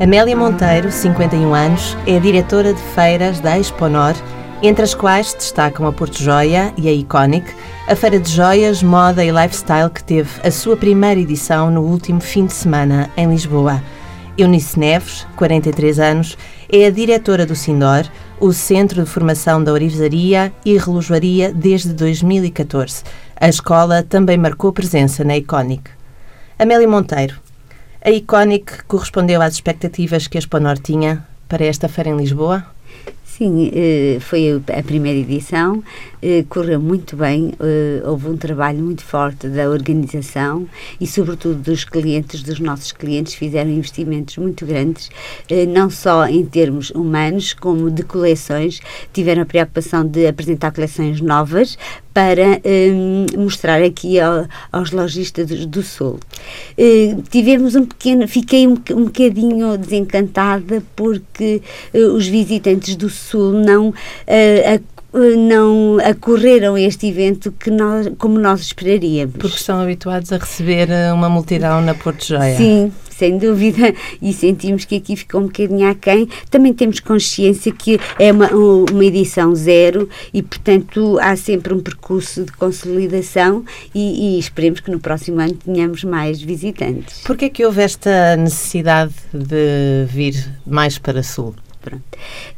Amélia Monteiro, 51 anos, é diretora de feiras da Exponor, entre as quais destacam a Porto Joia e a Iconic, a feira de joias, moda e lifestyle que teve a sua primeira edição no último fim de semana em Lisboa. Eunice Neves, 43 anos, é a diretora do Sindor, o Centro de Formação da Orivesaria e Relojoaria desde 2014. A escola também marcou presença na Iconic. Amélia Monteiro, a Iconic correspondeu às expectativas que a Exponor tinha para esta feira em Lisboa? Sim, eh, foi a primeira edição, eh, correu muito bem, eh, houve um trabalho muito forte da organização e, sobretudo, dos clientes, dos nossos clientes, fizeram investimentos muito grandes, não só em termos humanos, como de coleções, tiveram a preocupação de apresentar coleções novas para mostrar aqui ao, aos lojistas do, Sul. tivemos um pequeno, fiquei um, um bocadinho desencantada porque os visitantes do Sul não uh, não acorreram a este evento que nós, como nós esperaríamos. Porque estão habituados a receber eh, uma multidão na Porto Joia. Sim, sem dúvida, e sentimos que aqui ficou um bocadinho aquém. Também temos consciência que é uma, uma edição zero e, portanto, há sempre um percurso de consolidação e, e esperemos que no próximo ano tenhamos mais visitantes. Por que é que houve esta necessidade de vir mais para Sul? Pronto.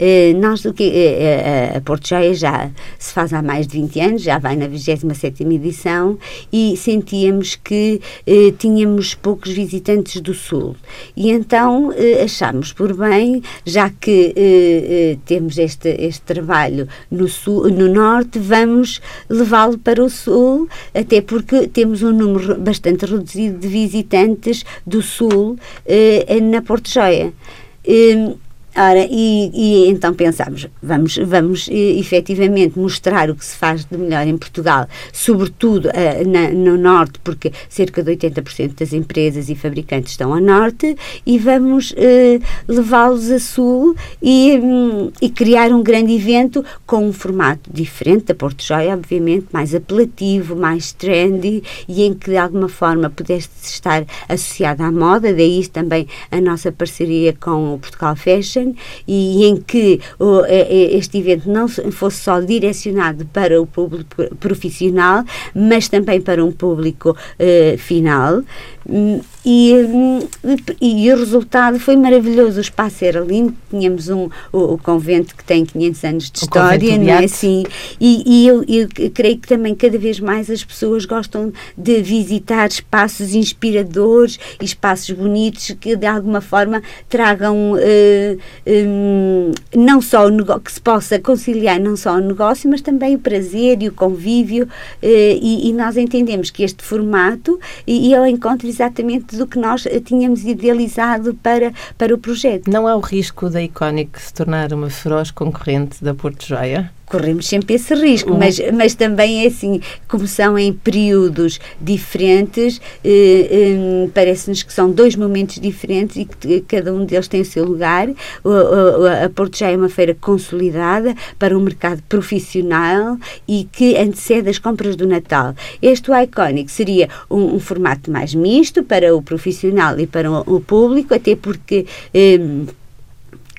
Uh, nós, do que, uh, a Porto Joia já se faz há mais de 20 anos, já vai na 27 edição e sentíamos que uh, tínhamos poucos visitantes do Sul. E então achámos por bem, já que temos este, este trabalho no, sul, no Norte, vamos levá-lo para o Sul, até porque temos um número bastante reduzido de visitantes do Sul na Porto Joia. Ora, e, e, então pensámos, vamos, vamos efetivamente mostrar o que se faz de melhor em Portugal, sobretudo uh, na, no Norte, porque cerca de 80% das empresas e fabricantes estão a Norte, e vamos uh, levá-los a Sul e, um, e, criar um grande evento com um formato diferente da Porto Joia, obviamente, mais apelativo, mais trendy e em que de alguma forma pudesse estar associado à moda, daí também a nossa parceria com o Portugal Fashion e em que este evento não fosse só direcionado para o público profissional, mas também para um público uh, final. E, e, o resultado foi maravilhoso. O espaço era lindo, tínhamos um, o, o convento que tem 500 anos de o história, não é assim? E, e eu, eu, creio que também cada vez mais as pessoas gostam de visitar espaços inspiradores e espaços bonitos que de alguma forma tragam uh, um, não só o que se possa conciliar não só o negócio, mas também o prazer e o convívio. Uh, e, e, nós entendemos que este formato e, e ao encontro exatamente do que nós tínhamos idealizado para, para o projeto. Não há o risco da Iconic se tornar uma feroz concorrente da Porto Joia? Corremos sempre esse risco, uhum. mas, mas também é assim, como são em períodos diferentes, eh, eh, parece-nos que são dois momentos diferentes e que cada um deles tem o seu lugar. O, o, a Porto já é uma feira consolidada para o mercado profissional e que antecede as compras do Natal. Este o Iconic seria um, um formato mais misto para o profissional e para o, o público, até porque eh,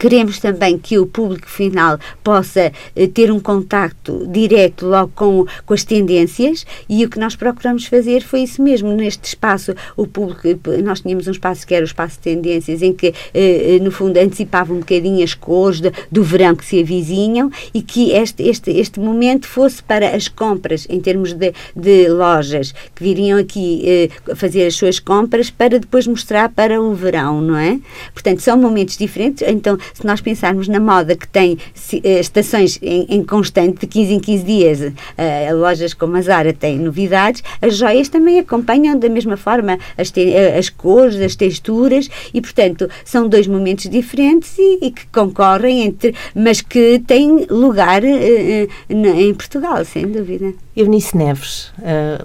Queremos também que o público final possa eh, ter um contacto direto logo com, com as tendências e o que nós procuramos fazer foi isso mesmo. Neste espaço, o público, nós tínhamos um espaço que era o espaço de tendências, em que, eh, eh no fundo, antecipava um bocadinho as cores de, do verão que se avizinham e que este, este, este momento fosse para as compras, em termos de, de lojas que viriam aqui fazer as suas compras para depois mostrar para o verão, não é? Portanto, são momentos diferentes. Então, se nós pensarmos na moda que tem eh, estações em, em constante, de 15 em 15 dias, uh, lojas como a Zara têm novidades, as joias também acompanham da mesma forma as, te, eh, as cores, as texturas e, portanto, são dois momentos diferentes e, e que concorrem entre, mas que têm lugar uh, em Portugal, sem dúvida. Eunice Neves,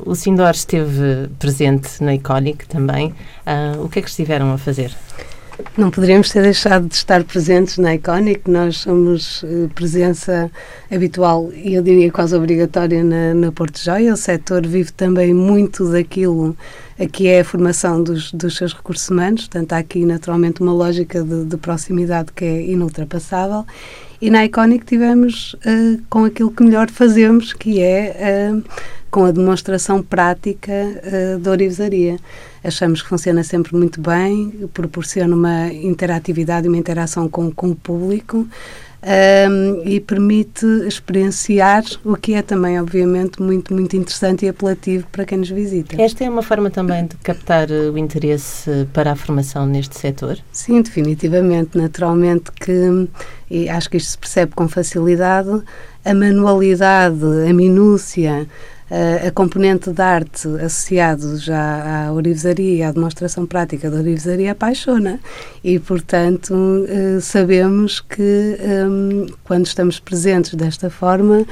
o Sindor esteve presente na Iconic também. o que é que estiveram a fazer? Não poderíamos ter deixado de estar presentes na Iconic. Nós somos uh, presença habitual e eu diria quase obrigatória na, na Porto Joia. O setor vive também muito daquilo que é a formação dos, dos seus recursos humanos. Portanto, há aqui naturalmente uma lógica de, de proximidade que é inultrapassável. E na Iconic tivemos uh, com aquilo que melhor fazemos, que é uh, com a demonstração prática uh, da orivesaria achamos que funciona sempre muito bem, proporciona uma interatividade e uma interação com, com o público. Um, e permite experienciar o que é também, obviamente, muito, muito interessante e apelativo para quem nos visita. Esta é uma forma também de captar o interesse para a formação neste setor? Sim, definitivamente. Naturalmente que, e acho que isto se percebe com facilidade, a manualidade, a minúcia, a componente de arte associado já à orivesaria e à demonstração prática da orivesaria apaixona. E, portanto, eh, sabemos que um, quando estamos presentes desta forma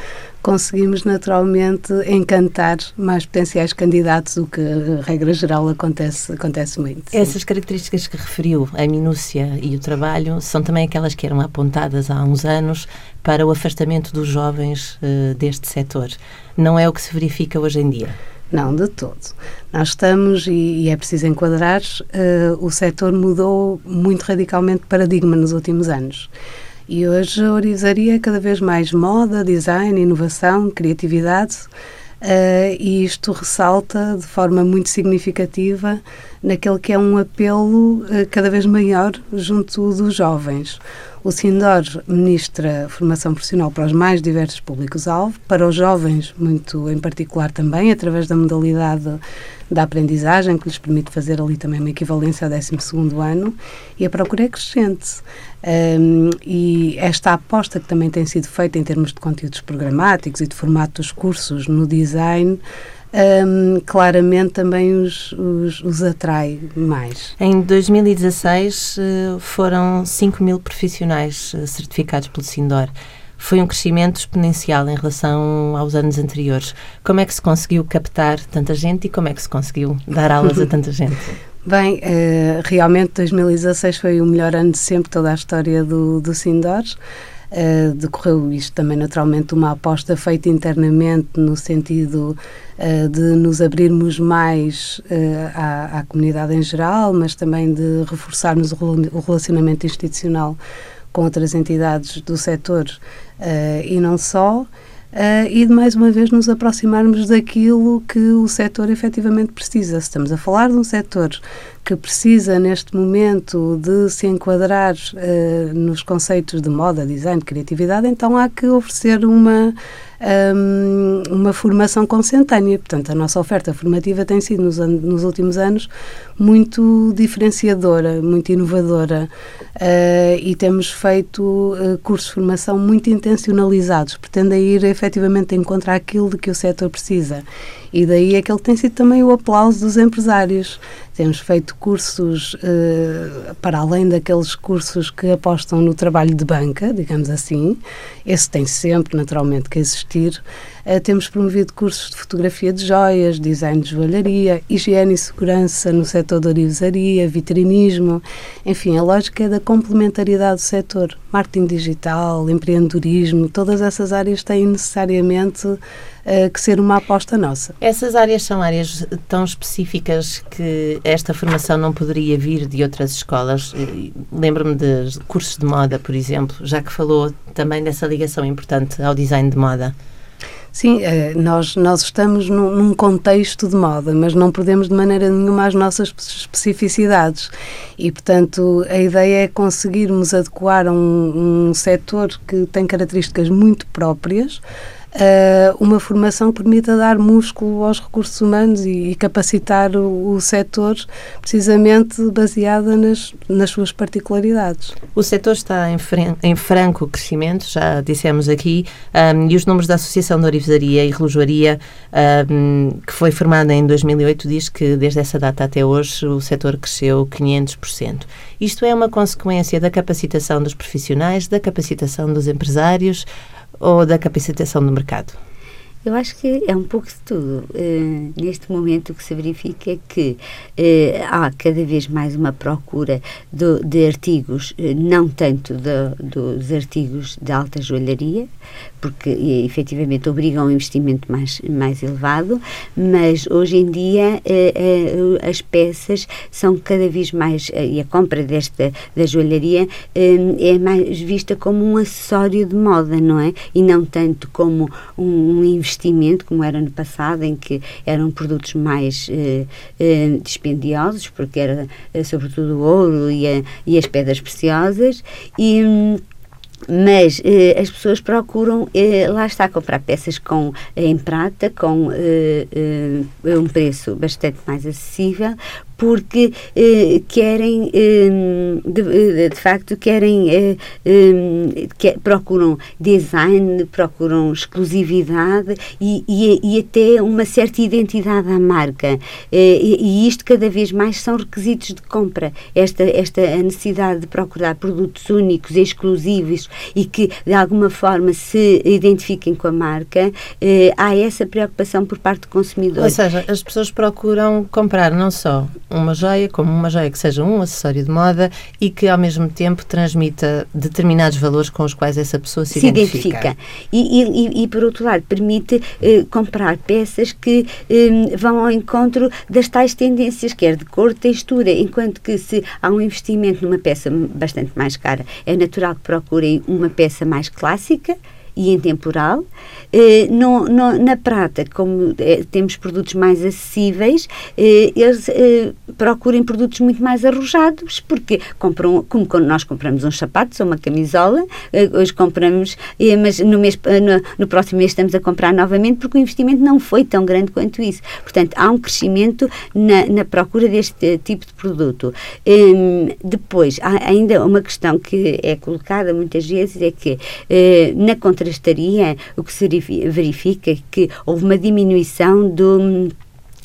conseguimos naturalmente encantar mais potenciais candidatos, o que, regra geral, acontece, acontece muito. Essas características que referiu, a minúcia e o trabalho, são também aquelas que eram apontadas há uns anos para o afastamento dos jovens uh, deste setor. Não é o que se verifica hoje em dia? Não, de todo. Nós estamos, e, e é preciso enquadrar, uh, o setor mudou muito radicalmente de paradigma nos últimos anos. E hoje a orivesaria é cada vez mais moda, design, inovação, criatividade. Uh, e isto ressalta de forma muito significativa naquele que é um apelo uh, cada vez maior junto dos jovens. O SINDOR ministra formação profissional para os mais diversos públicos-alvo, para os jovens, muito em particular também, através da modalidade da aprendizagem, que lhes permite fazer ali também uma equivalência ao 12 ano, e a procura é crescente. Um, e esta aposta que também tem sido feita em termos de conteúdos programáticos e de formato dos cursos no design um, claramente também os, os, os, atrai mais. Em 2016 eh, foram 5 mil profissionais eh, certificados pelo Sindor. Foi um crescimento exponencial em relação aos anos anteriores. Como é que se conseguiu captar tanta gente e como é que se conseguiu dar aulas a tanta gente? Bem, uh, realmente 2016 foi o melhor ano de sempre, toda a história do, do Sindor. Uh, decorreu isto também naturalmente uma aposta feita internamente no sentido uh, de nos abrirmos mais uh, à, à, comunidade em geral, mas também de reforçarmos o, o relacionamento institucional com outras entidades do setor e não só. Uh, e de mais uma vez nos aproximarmos daquilo que o setor efetivamente precisa. Se estamos a falar de um setor que precisa neste momento de se enquadrar uh, nos conceitos de moda, design, criatividade, então há que oferecer uma um, uma formação consentânea. Portanto, a nossa oferta formativa tem sido, nos, nos últimos anos, muito diferenciadora, muito inovadora uh, e temos feito uh, cursos de formação muito intencionalizados, pretendem ir efetivamente encontrar aquilo de que o setor precisa. E daí é que ele tem sido também o aplauso dos empresários. Temos feito cursos uh, para além daqueles cursos que apostam no trabalho de banca, digamos assim. Esse tem sempre, naturalmente, que existir. Uh, temos promovido cursos de fotografia de joias, design de joalharia, higiene e segurança no setor da orivesaria, vitrinismo. Enfim, a lógica é da complementaridade do setor. Marketing digital, empreendedorismo, todas essas áreas têm necessariamente uh, que ser uma aposta nossa. Essas áreas são áreas tão específicas que esta formação não poderia vir de outras escolas. Lembro-me de cursos de moda, por exemplo, já que falou também dessa ligação importante ao design de moda. Sim, eh, nós, nós estamos num, num, contexto de moda, mas não perdemos de maneira nenhuma as nossas especificidades. E, portanto, a ideia é conseguirmos adequar um, um setor que tem características muito próprias uh, uma formação que permita dar músculo aos recursos humanos e, e capacitar o, o setor precisamente baseada nas, nas suas particularidades. O setor está em, em franco crescimento, já dissemos aqui, um, e os números da Associação de Orivesaria e Relojoaria, um, que foi formada em 2008, diz que desde essa data até hoje o setor cresceu 500%. Isto é uma consequência da capacitação dos profissionais, da capacitação dos empresários, ou da capacitação do mercado? Eu acho que é um pouco de tudo. Uh, neste momento, o que se verifica é que uh, há cada vez mais uma procura do, de artigos, uh, não tanto de, dos artigos de alta joalharia, porque efetivamente obrigam a um investimento mais, mais elevado, mas hoje em dia as peças são cada vez mais, e a compra desta da joalharia é mais vista como um acessório de moda, não é? E não tanto como um, investimento, como era no passado, em que eram produtos mais eh, eh, dispendiosos, porque era eh, sobretudo o ouro e, a, e as pedras preciosas, e hum, mas eh, as pessoas procuram, eh, lá está, comprar peças com, em prata com eh, eh um preço bastante mais acessível, porque eh, querem, eh, de, de, facto, querem, eh, eh procuram design, procuram exclusividade e, e, e, até uma certa identidade à marca. Eh, e, e, isto cada vez mais são requisitos de compra. Esta, esta necessidade de procurar produtos únicos, exclusivos e que de alguma forma se identifiquem com a marca, eh, há essa preocupação por parte do consumidor. Ou seja, as pessoas procuram comprar não só uma joia como uma joia que seja um acessório de moda e que ao mesmo tempo transmita determinados valores com os quais essa pessoa se, se identifica. identifica. E, e, e, por outro lado, permite eh, comprar peças que eh, vão ao encontro das tais tendências, quer de cor, textura, enquanto que se há um investimento numa peça bastante mais cara, é natural que procurem uma peça mais clássica, e intemporal. Eh, no, no, na prata, como eh, temos produtos mais acessíveis, eh, eles procurem produtos muito mais arrojados, porque compram, como quando nós compramos uns sapatos ou uma camisola, hoje compramos, mas no, mês, no, no, próximo mês estamos a comprar novamente, porque o investimento não foi tão grande quanto isso. Portanto, há um crescimento na, na procura deste tipo de produto. Depois, há ainda uma questão que é colocada muitas vezes, é que na contra contrastaria, o que se verifica que houve uma diminuição do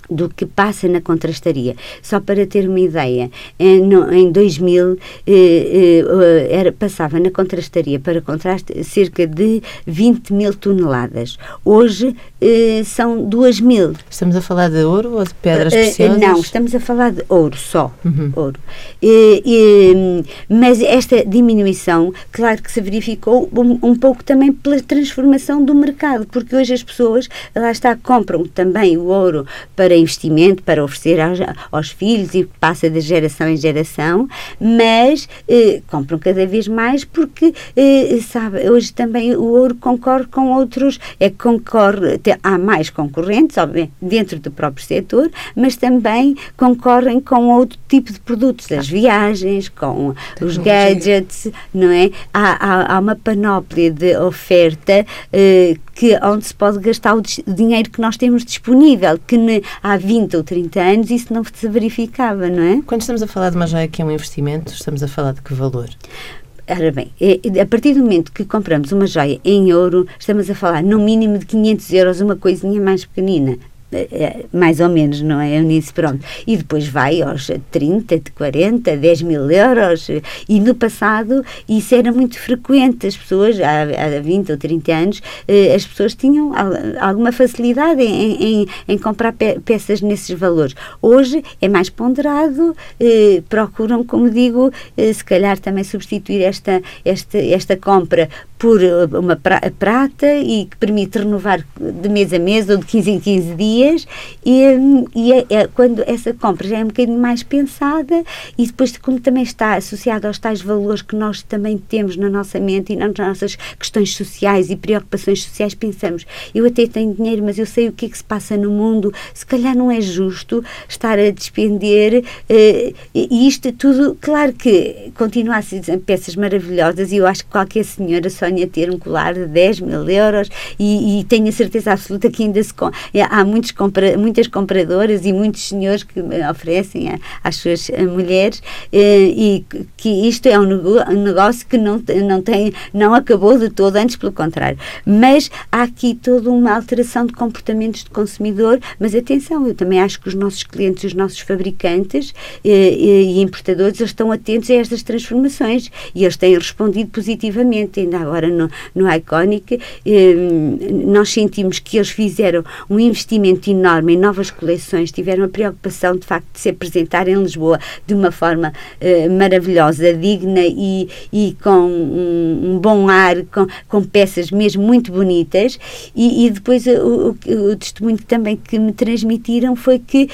do que passa na contrastaria. Só para ter uma ideia, em, no, em 2000 eh, eh, era, passava na contrastaria para contraste cerca de 20 mil toneladas. Hoje eh, são 2 mil. Estamos a falar de ouro ou de pedras eh, eh, preciosas? não, estamos a falar de ouro só. Uhum. Ouro. Eh, mas esta diminuição, claro que se verificou um, um pouco também pela transformação do mercado, porque hoje as pessoas, lá está, compram também o ouro para investimento para oferecer aos, aos, filhos e passa de geração em geração, mas eh, compram cada vez mais porque, eh, sabe, hoje também o ouro concorre com outros, é concorre, há mais concorrentes, obviamente, dentro do próprio setor, mas também concorrem com outro tipo de produtos, as viagens, com os gadgets, não é? Há, há, há uma panóplia de oferta eh, que, onde se pode gastar o dinheiro que nós temos disponível, que ne, há 20 ou 30 anos isso não se verificava, não é? Quando estamos a falar de uma joia que é um investimento, estamos a falar de que valor? Ora bem, é, a partir do momento que compramos uma joia em ouro, estamos a falar no mínimo de 500 euros, uma coisinha mais pequenina. É, é, mais ou menos, não é? Eunice, pronto. E depois vai aos 30, 40, 10 mil euros. E no passado isso era muito frequente. As pessoas, há, há 20 ou 30 anos, eh, as pessoas tinham alguma facilidade em, em, em comprar pe peças nesses valores. Hoje é mais ponderado, eh, procuram, como digo, eh, se calhar também substituir esta, esta, esta compra por eh, uma prata e que permite renovar de mês a mês ou de 15 em 15 dias. E, e é, é, quando essa compra já é um bocadinho mais pensada e depois como também está associada aos tais valores que nós também temos na nossa mente e nas nossas questões sociais e preocupações sociais, pensamos, eu até tenho dinheiro, mas eu sei o que é que se passa no mundo, se calhar não é justo estar a despender uh, e isto tudo, claro que continua a peças maravilhosas e eu acho que qualquer senhora só sonha ter um colar de 10 mil euros e, e tenho a certeza absoluta que ainda se, há muitos compra, muitas compradoras e muitos senhores que oferecem a, às suas eh, mulheres eh, e que isto é um, negócio que não, não, tem, não acabou de todo, antes pelo contrário. Mas há aqui toda uma alteração de comportamentos de consumidor, mas atenção, eu também acho que os nossos clientes, os nossos fabricantes eh, e importadores, eles estão atentos a estas transformações e eles têm respondido positivamente. Ainda agora agora no, no Iconic, eh, nós sentimos que eles fizeram um investimento enorme em novas coleções, tiveram a preocupação de facto de se apresentar em Lisboa de uma forma eh, maravilhosa, digna e, e com um, um, bom ar, com, com peças mesmo muito bonitas. E, e depois o, o, o testemunho também que me transmitiram foi que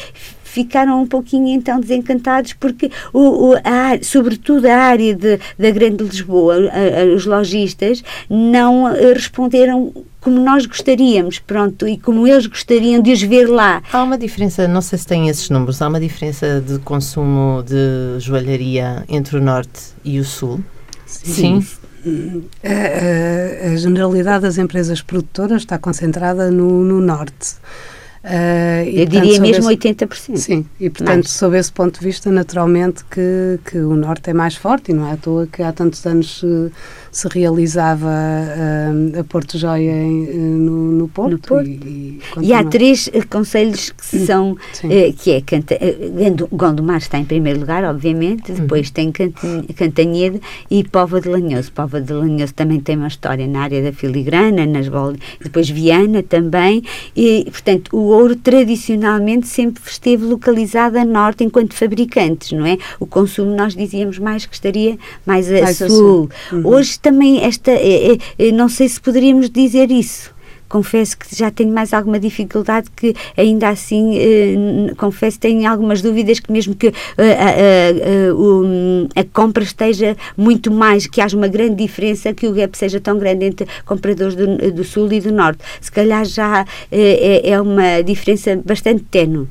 ficaram um pouquinho então desencantados porque o, o a, sobretudo a área de, da Grande Lisboa, a, a, os lojistas não eh, responderam como nós gostaríamos, pronto, e como eles gostariam de os ver lá. Há uma diferença, não sei se tem esses números, há uma diferença de consumo de joalharia entre o Norte e o Sul? Sim. Sim. A, a, a, generalidade das empresas produtoras está concentrada no, no Norte. Uh, e, Eu portanto, diria mesmo esse, 80%. Sim, e portanto, mais. sob esse ponto de vista, naturalmente que, que o Norte é mais forte e não é à toa que há tantos anos se, se realizava uh, a Porto Joia em, uh, no, no, Porto. No Porto. E, e, e há três conselhos que hum, são, que é Canta, Gondomar está em primeiro lugar, obviamente, uhum. depois tem Cantanhede e Póvoa de Lanhoso. Póvoa de Lanhoso também tem uma história na área da filigrana, nas bolas, depois Viana também, e portanto o ouro tradicionalmente sempre esteve localizado a norte enquanto fabricantes, não é? O consumo nós dizíamos mais que estaria mais a mais sul. sul. Uhum. Hoje também esta, é, é, não sei se poderíamos dizer isso. Confesso que já tenho mais alguma dificuldade que ainda assim eh, confesso tenho algumas dúvidas que mesmo que eh, o, a compra esteja muito mais que haja uma grande diferença que o gap seja tão grande entre compradores do, do sul e do norte. Se calhar já eh, é, é uma diferença bastante tenue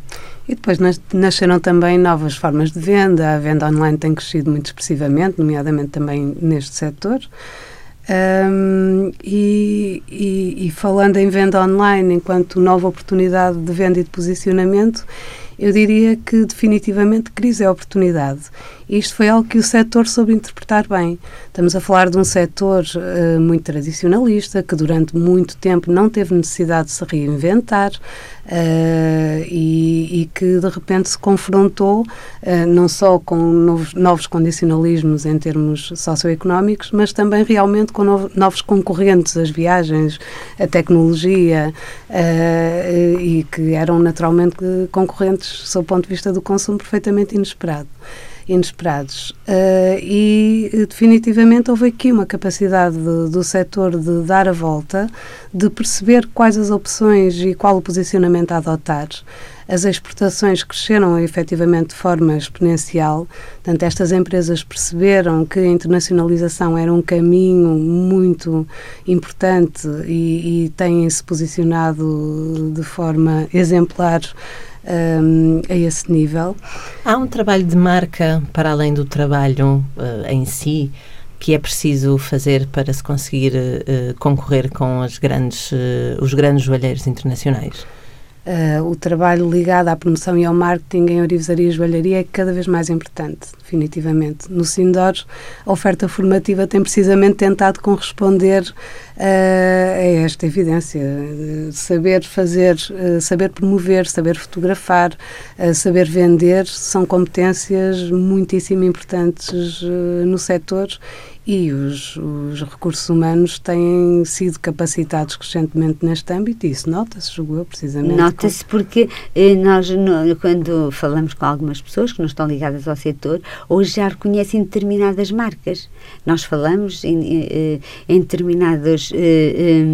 e depois nasceram também novas formas de venda. A venda online tem crescido muito expressivamente, nomeadamente também neste setor. Um, e, e, e, falando em venda online enquanto nova oportunidade de venda e de posicionamento, eu diria que definitivamente crise é oportunidade. Isto foi algo que o setor soube interpretar bem. Estamos a falar de um setor uh, muito tradicionalista, que durante muito tempo não teve necessidade de se reinventar uh, e, e, que de repente se confrontou uh, não só com novos, novos, condicionalismos em termos socioeconómicos, mas também realmente com novos concorrentes, as viagens, a tecnologia, e que eram naturalmente concorrentes, sob o ponto de vista do consumo, perfeitamente inesperado inesperados. Uh, e definitivamente houve aqui uma capacidade de, do setor de dar a volta, de perceber quais as opções e qual o posicionamento a adotar. As exportações cresceram efetivamente de forma exponencial, portanto, estas empresas perceberam que a internacionalização era um caminho muito importante e, e têm-se posicionado de forma exemplar um, a esse nível. Há um trabalho de marca para além do trabalho uh, em si que é preciso fazer para se conseguir uh, concorrer com grandes, uh, os grandes joalheiros internacionais? Uh, o trabalho ligado à promoção e ao marketing em orivesaria e joalharia é cada vez mais importante, definitivamente. No Sindor, a oferta formativa tem precisamente tentado corresponder uh, a esta evidência. Uh, saber fazer, saber promover, saber fotografar, saber vender são competências muitíssimo importantes no setor e os, os, recursos humanos têm sido capacitados crescentemente neste âmbito e isso nota-se, julgo eu, precisamente. Nota-se porque eh, nós, no, quando falamos com algumas pessoas que não estão ligadas ao setor, hoje já reconhecem determinadas marcas. Nós falamos em, em, eh, em determinados eh,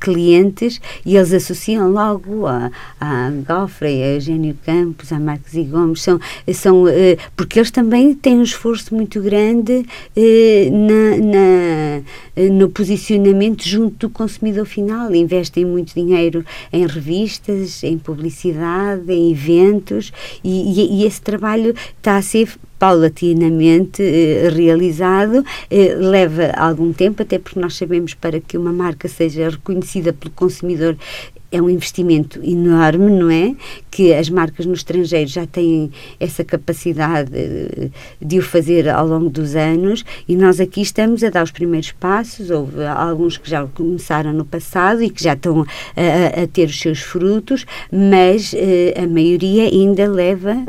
clientes e eles associam logo a, a Gofrey, a Eugênio Campos, a Marcos e Gomes, são, são, eh, porque eles também têm um esforço muito grande eh, na, na, eh, no posicionamento junto do consumidor final. Investem muito dinheiro em revistas, em publicidade, em eventos e, e, e esse trabalho está a ser paulatinamente eh, realizado, eh, leva algum tempo, até porque nós sabemos para que uma marca seja reconhecida pelo consumidor é um investimento enorme, não é? Que as marcas no estrangeiro já têm essa capacidade de o fazer ao longo dos anos e nós aqui estamos a dar os primeiros passos. Houve alguns que já começaram no passado e que já estão a, a ter os seus frutos, mas eh, a maioria ainda leva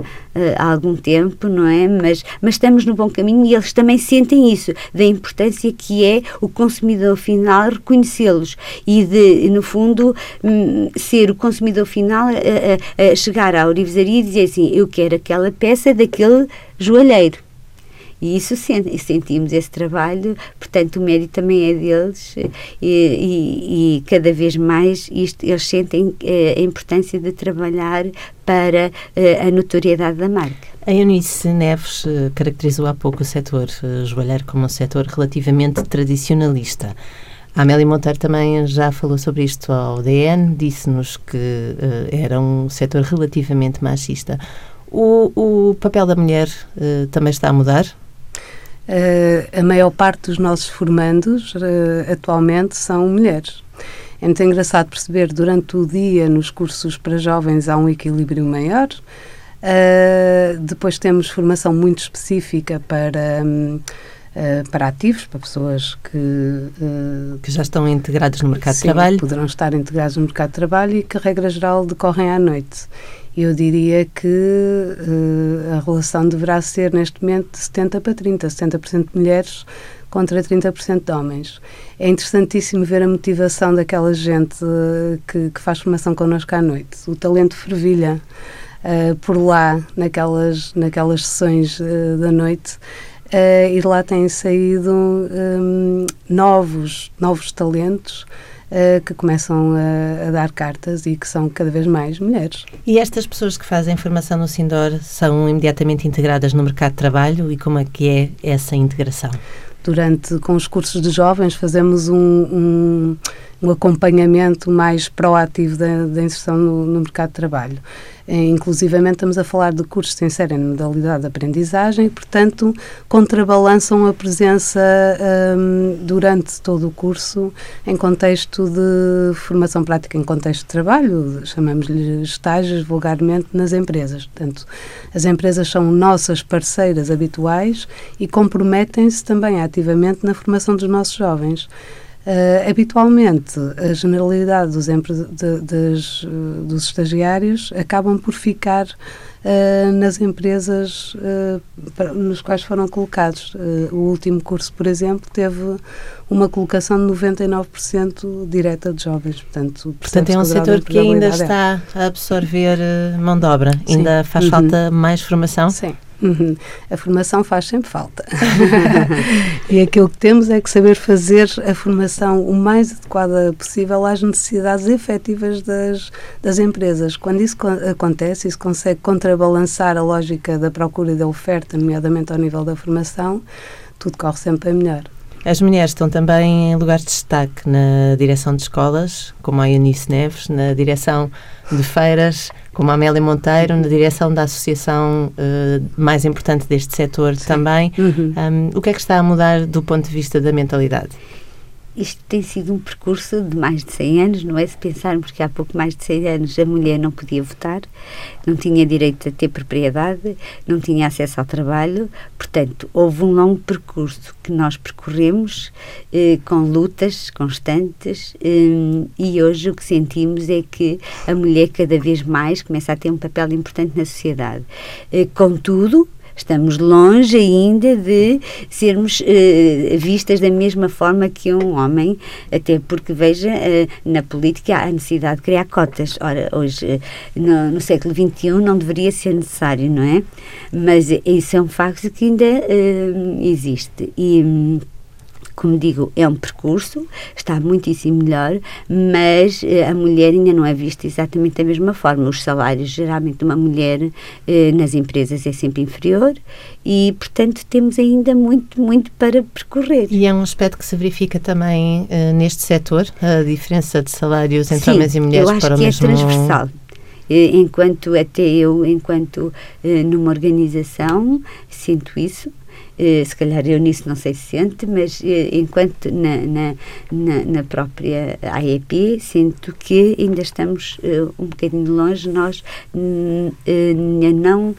há algum tempo, não é? Mas, mas estamos no bom caminho e eles também sentem isso, da importância que é o consumidor final reconhecê-los e de, no fundo, hum, ser o consumidor final a, a, a chegar à orivesaria e dizer assim, eu quero aquela peça daquele joalheiro e isso sentimos esse trabalho, portanto o mérito também é deles e, e, e cada vez mais isto, eles sentem eh, a importância de trabalhar para eh, a notoriedade da marca. A Eunice Neves eh, caracterizou há pouco o setor joalheiro como um setor relativamente tradicionalista. A Amélia Monteiro também já falou sobre isto ao DN, disse-nos que era um setor relativamente machista. O, o papel da mulher uh, também está a mudar? Uh, a maior parte dos nossos formandos uh, atualmente são mulheres. É muito engraçado perceber durante o dia nos cursos para jovens há um equilíbrio maior. Uh, depois temos formação muito específica para, um, para ativos, para pessoas que, que já estão integradas no mercado sim, de trabalho. poderão estar integrados no mercado de trabalho e que, regra geral, decorrem à noite eu diria que uh, a relação deverá ser, neste momento, de 70 para 30, 70% de mulheres contra 30% de homens. É interessantíssimo ver a motivação daquela gente uh, que, que, faz formação connosco à noite. O talento fervilha uh, por lá, naquelas, naquelas sessões da noite. e de lá têm saído um, novos, novos talentos uh, que começam a, a, dar cartas e que são cada vez mais mulheres. E estas pessoas que fazem formação no Sindor são imediatamente integradas no mercado de trabalho e como é que é essa integração? Durante, com os cursos de jovens, fazemos um, um, um acompanhamento mais proativo da, da inserção no, no mercado de trabalho. Eh, inclusivamente estamos a falar de cursos que se inserem na modalidade de aprendizagem e, portanto, contrabalançam a presença um, durante todo o curso em contexto de formação prática, em contexto de trabalho, chamamos-lhe estágios vulgarmente nas empresas. Portanto, as empresas são nossas parceiras habituais e comprometem-se também ativamente na formação dos nossos jovens. Uh, habitualmente, a generalidade dos, de, des, uh, dos estagiários acabam por ficar uh, nas empresas para, nos quais foram colocados. o último curso, por exemplo, teve uma colocação de 99% direta de jovens. Portanto, Portanto é um setor que ainda está a absorver mão de obra. Sim. Ainda faz uhum. falta mais formação? Sim. A formação faz sempre falta. e aquilo que temos é que saber fazer a formação o mais adequada possível às necessidades efetivas das, das empresas. Quando isso acontece, isso consegue contrabalançar a lógica da procura e da oferta, nomeadamente ao nível da formação, tudo corre sempre melhor. As mulheres estão também em lugares de destaque na direção de escolas, como a Eunice Neves, na direção de feiras, como a Amélia Monteiro, na direção da associação uh, mais importante deste setor Sim. também. Uhum. Um, o que é que está a mudar do ponto de vista da mentalidade? Isto tem sido um percurso de mais de 100 anos, não é? Se pensarmos que há pouco mais de 100 anos a mulher não podia votar, não tinha direito a ter propriedade, não tinha acesso ao trabalho, portanto, houve um longo percurso que nós percorremos eh, com lutas constantes eh, e hoje o que sentimos é que a mulher cada vez mais começa a ter um papel importante na sociedade. Eh, contudo, Estamos longe ainda de sermos uh, vistas da mesma forma que um homem, até porque, veja, uh, na política há a necessidade de criar cotas. Ora, hoje, uh, no, no, século XXI, não deveria ser necessário, não é? Mas isso é um facto que ainda existe. E. Como digo, é um percurso, está muitíssimo melhor, mas eh, a mulher ainda não é vista exatamente da mesma forma. Os salários, geralmente, de uma mulher eh, nas empresas é sempre inferior e, portanto, temos ainda muito, muito para percorrer. E é um aspecto que se verifica também eh, neste setor, a diferença de salários entre Sim, homens e mulheres eu acho para que o é mesmo... transversal enquanto até eu, enquanto numa organização, sinto isso, eh, se calhar eu nisso não sei se sente, mas eh, enquanto na, na, na, própria AEP sinto que ainda estamos eh, um bocadinho longe, nós não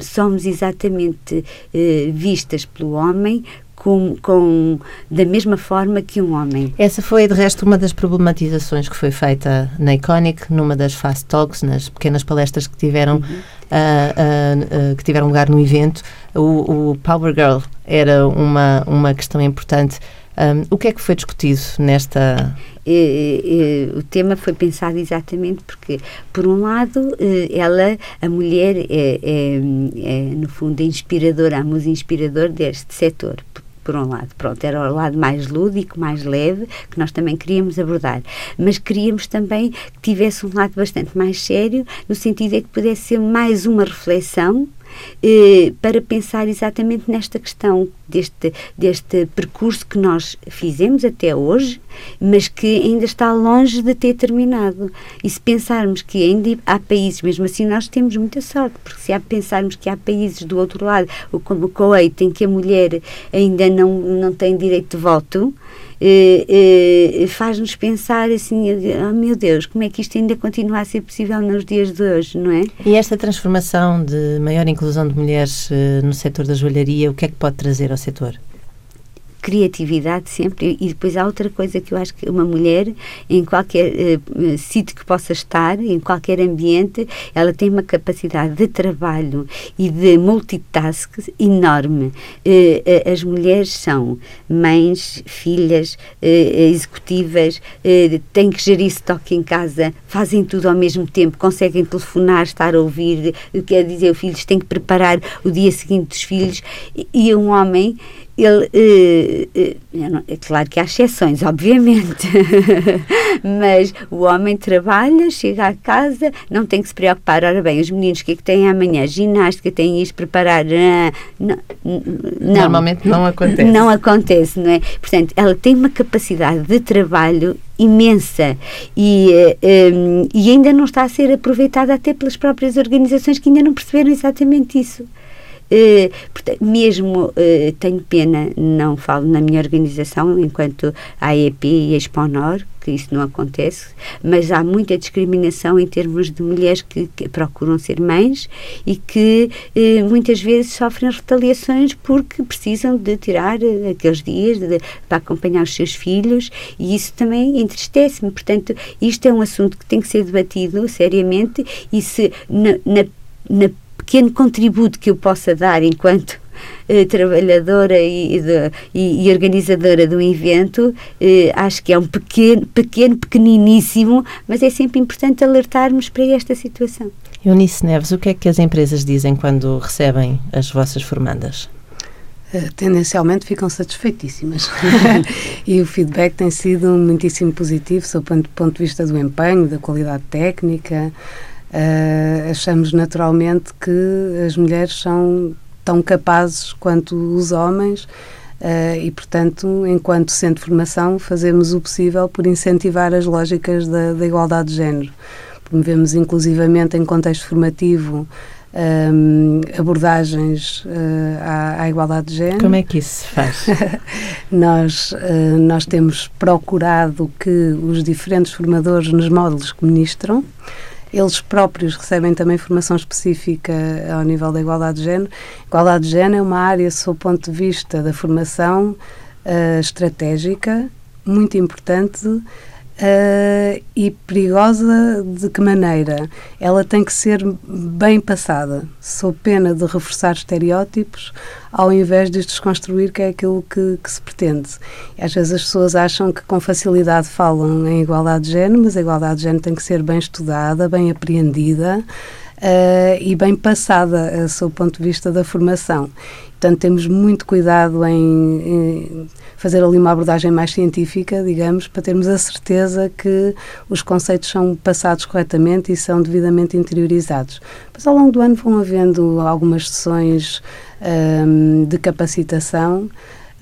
somos exatamente vistas pelo homem com, com, da mesma forma que um homem. Essa foi, de resto, uma das problematizações que foi feita na Iconic, numa das Fast Talks, nas pequenas palestras que tiveram, uhum. uh, uh, uh, que tiveram lugar no evento. O, o, Power Girl era uma, uma questão importante. Um, o que é que foi discutido nesta e, e, o tema foi pensado exatamente porque, por um lado, eh, ela, a mulher, é, é, é no fundo inspiradora, a musa inspiradora deste setor por um lado. Pronto, era o lado mais lúdico, mais leve, que nós também queríamos abordar. Mas queríamos também que tivesse um lado bastante mais sério, no sentido de que pudesse ser mais uma reflexão eh, para pensar exatamente nesta questão deste, deste percurso que nós fizemos até hoje, mas que ainda está longe de ter terminado. E se pensarmos que ainda há países, mesmo assim nós temos muita sorte, porque se há pensarmos que há países do outro lado, como o Kuwait, em que a mulher ainda não, não tem direito de voto, eh, eh, faz-nos pensar assim, oh meu Deus, como é que isto ainda continua a ser possível nos dias de hoje, não é? E esta transformação de maior inclusão de mulheres eh, no setor da joalharia, o que é que pode trazer ao setor? Criatividade sempre. E depois há outra coisa que eu acho que uma mulher, em qualquer uh, sítio que possa estar, em qualquer ambiente, ela tem uma capacidade de trabalho e de multitask enorme. Uh, as mulheres são mães, filhas, uh, executivas, têm que gerir estoque em casa, fazem tudo ao mesmo tempo, conseguem telefonar, estar a ouvir, quer dizer, os filhos têm que preparar o dia seguinte dos filhos. E, e um homem ele, eh, eh, é claro que há exceções, obviamente, mas o homem trabalha, chega à casa, não tem que se preocupar. Ora bem, os meninos o que é que têm amanhã? Ginástica, têm isto preparar. Ah, não, não, Normalmente não acontece. Não acontece, não é? Portanto, ela tem uma capacidade de trabalho imensa e, um, eh, e ainda não está a ser aproveitada até pelas próprias organizações que ainda não perceberam exatamente isso. Portanto, mesmo uh, tenho pena, não falo na minha organização, enquanto a AEP e a Exponor, que isso não acontece, mas há muita discriminação em termos de mulheres que, que procuram ser mães e que eh, muitas vezes sofrem retaliações porque precisam de tirar aqueles dias de, para acompanhar os seus filhos e isso também entristece-me. Portanto, isto é um assunto que tem que ser debatido seriamente e se na, na, na pequeno contributo que eu possa dar enquanto eh, trabalhadora e, de, e, e, organizadora do evento, eh, acho que é um pequeno, pequeno, pequeniníssimo, mas é sempre importante alertarmos para esta situação. Eunice Neves, o que é que as empresas dizem quando recebem as vossas formandas? Uh, tendencialmente ficam satisfeitíssimas e o feedback tem sido muitíssimo positivo sob o ponto de vista do empenho, da qualidade técnica, Uh, achamos naturalmente que as mulheres são tão capazes quanto os homens uh, e, portanto, enquanto centro de formação, fazemos o possível por incentivar as lógicas da, da igualdade de género. Promovemos, inclusivamente, em contexto formativo, um, abordagens uh, à, à, igualdade de género. Como é que isso se faz? nós, uh, nós temos procurado que os diferentes formadores nos módulos que ministram eles próprios recebem também formação específica ao nível da igualdade de género. Igualdade de género é uma área, sob o ponto de vista da formação uh, estratégica, muito importante Uh, e perigosa de que maneira? Ela tem que ser bem passada, sob pena de reforçar estereótipos, ao invés de desconstruir que é aquilo que, que, se pretende. E às vezes as pessoas acham que com facilidade falam em igualdade de género, mas a igualdade de género tem que ser bem estudada, bem apreendida, Uh, e bem passada, uh, sob o ponto de vista da formação. Portanto, temos muito cuidado em, em, fazer ali uma abordagem mais científica, digamos, para termos a certeza que os conceitos são passados corretamente e são devidamente interiorizados. Mas ao longo do ano vão havendo algumas sessões um, de capacitação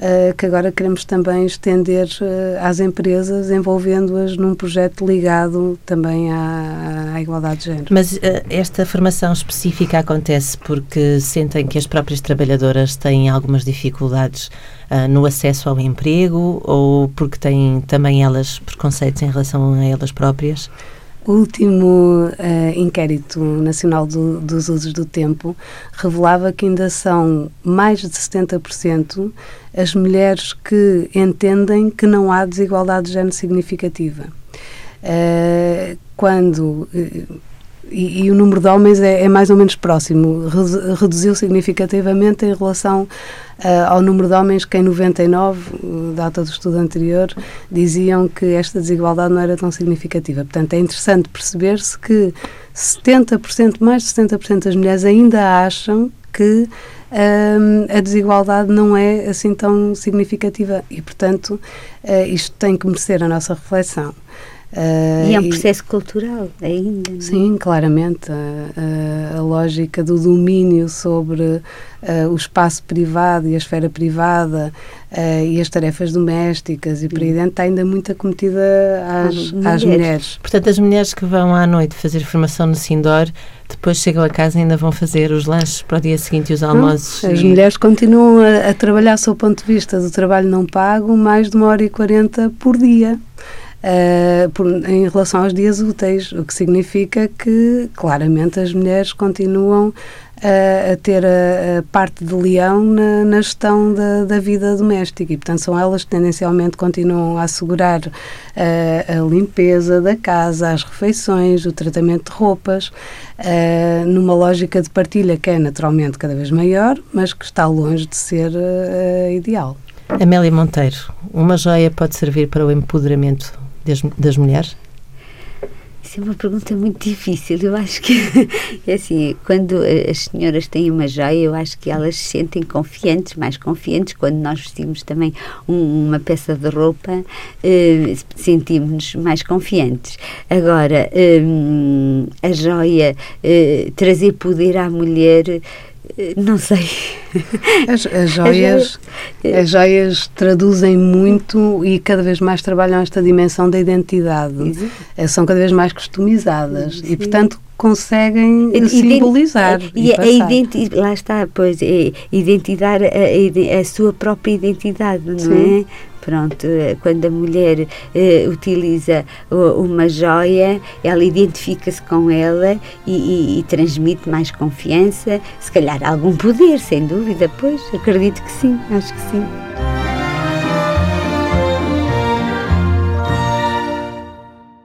uh, que agora queremos também estender uh, às empresas, envolvendo-as num projeto ligado também à, à igualdade de género. Mas uh, esta formação específica acontece porque sentem que as próprias trabalhadoras têm algumas dificuldades no acesso ao emprego ou porque têm também elas preconceitos em relação a elas próprias? O último uh, inquérito nacional do, dos usos do tempo revelava que ainda são mais de 70% as mulheres que entendem que não há desigualdade de género significativa. Uh, quando uh, e, e, o número de homens é, é, mais ou menos próximo, reduziu significativamente em relação uh, ao número de homens que em 99, data do estudo anterior, diziam que esta desigualdade não era tão significativa. Portanto, é interessante perceber-se que 70%, mais de 70% das mulheres ainda acham que um, a desigualdade não é assim tão significativa e, portanto, uh, isto tem que merecer a nossa reflexão. Uh, e é um processo e, cultural ainda. É? Sim, claramente. A, a, a, lógica do domínio sobre uh, o espaço privado e a esfera privada uh, e as tarefas domésticas e por aí dentro está ainda muito acometida às, às mulheres. mulheres. Portanto, as mulheres que vão à noite fazer formação no Sindor depois chegam a casa e ainda vão fazer os lanches para o dia seguinte e os almoços. Não, as e... mulheres continuam a, a trabalhar, sob o ponto de vista do trabalho não pago, mais de uma hora e quarenta por dia uh, por, em relação aos dias úteis, o que significa que, claramente, as mulheres continuam a, a ter a, a, parte de leão na, na gestão da, da, vida doméstica e, portanto, são elas que tendencialmente continuam a assegurar a, a limpeza da casa, as refeições, o tratamento de roupas, numa lógica de partilha que é naturalmente cada vez maior, mas que está longe de ser ideal. Amélia Monteiro, uma joia pode servir para o empoderamento das, das mulheres? Isso é uma pergunta muito difícil. Eu acho que é assim, quando as senhoras têm uma joia, eu acho que elas se sentem confiantes, mais confiantes. Quando nós vestimos também um, uma peça de roupa, eh, sentimos-nos mais confiantes. Agora, eh, a joia, eh, trazer poder à mulher não sei. As, as joias, as joias traduzem muito e cada vez mais trabalham esta dimensão da identidade. Exato. São cada vez mais customizadas Sim. e, portanto, conseguem simbolizar. E, e a lá está, pois, é, identidade, a, a, sua própria identidade, não Sim. é? Pronto, eh, quando a mulher uh, utiliza uma joia, ela identifica-se com ela e, e, e, transmite mais confiança, se calhar algum poder, sem dúvida, pois, acredito que sim, acho que sim.